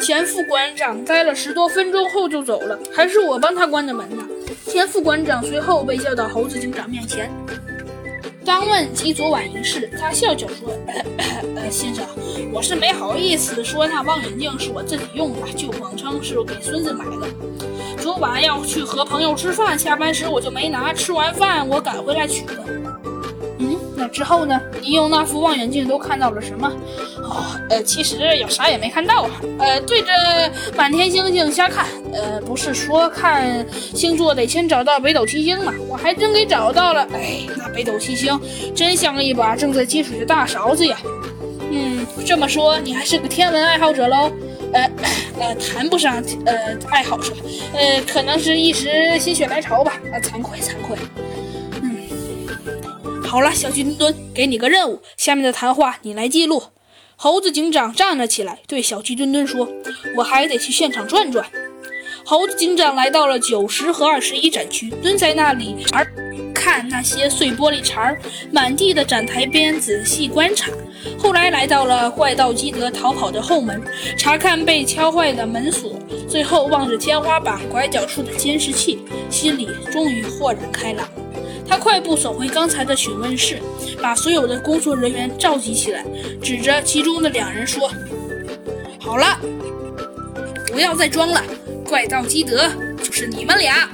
前副馆长待了十多分钟后就走了，还是我帮他关的门呢。前副馆长随后被叫到猴子警长面前。当问及昨晚一事，他笑笑说：“呃，先生，我是没好意思说那望远镜是我自己用的，就谎称是给孙子买的。昨晚要去和朋友吃饭，下班时我就没拿，吃完饭我赶回来取的。那之后呢？你用那副望远镜都看到了什么？哦，呃，其实也啥也没看到啊。呃，对着满天星星瞎看。呃，不是说看星座得先找到北斗七星吗？我还真给找到了。哎，那北斗七星真像一把正在接水的大勺子呀。嗯，这么说你还是个天文爱好者喽？呃，呃，谈不上呃爱好者，呃，可能是一时心血来潮吧。啊，惭愧惭愧。好了，小鸡墩墩，给你个任务，下面的谈话你来记录。猴子警长站了起来，对小鸡墩墩说：“我还得去现场转转。”猴子警长来到了九十和二十一展区，蹲在那里而看那些碎玻璃碴儿满地的展台边仔细观察。后来来到了怪盗基德逃跑的后门，查看被敲坏的门锁。最后望着天花板拐角处的监视器，心里终于豁然开朗。他快步走回刚才的询问室，把所有的工作人员召集起来，指着其中的两人说：“好了，不要再装了。”怪盗基德就是你们俩。